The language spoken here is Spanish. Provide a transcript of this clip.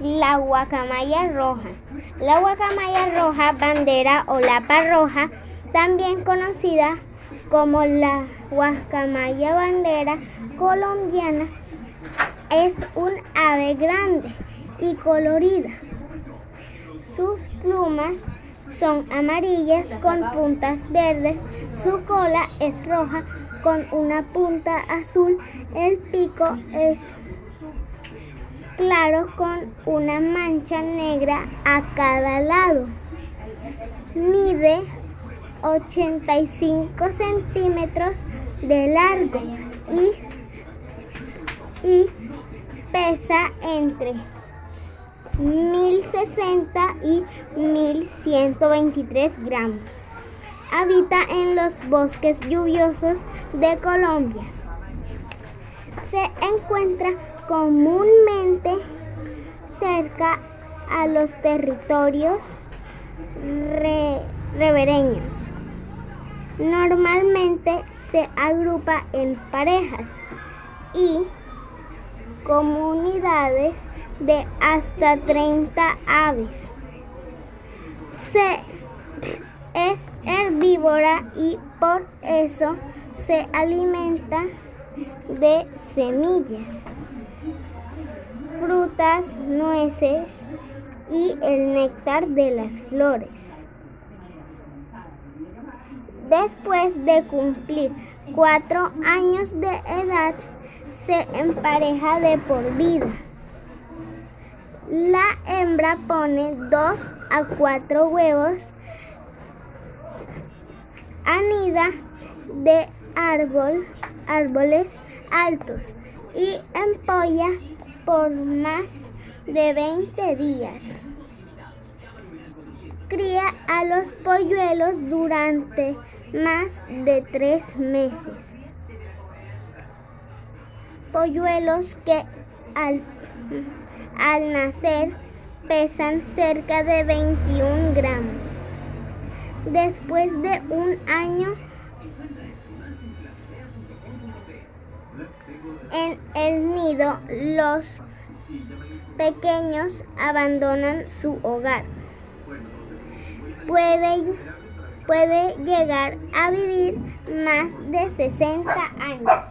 la guacamaya roja. La guacamaya roja, bandera o lapa roja, también conocida como la guacamaya bandera colombiana, es un ave grande y colorida. Sus plumas son amarillas con puntas verdes, su cola es roja con una punta azul, el pico es claro con una mancha negra a cada lado. Mide 85 centímetros de largo y, y pesa entre 1060 y 1123 gramos. Habita en los bosques lluviosos de Colombia. Se encuentra comúnmente cerca a los territorios revereños. Normalmente se agrupa en parejas y comunidades de hasta 30 aves. Se, es herbívora y por eso se alimenta de semillas, frutas, nueces y el néctar de las flores. Después de cumplir cuatro años de edad, se empareja de por vida. La hembra pone dos a cuatro huevos, anida de árbol, árboles altos y empolla por más de 20 días. Cría a los polluelos durante más de tres meses. Polluelos que al al nacer pesan cerca de 21 gramos. Después de un año en el nido, los pequeños abandonan su hogar. Puede, puede llegar a vivir más de 60 años.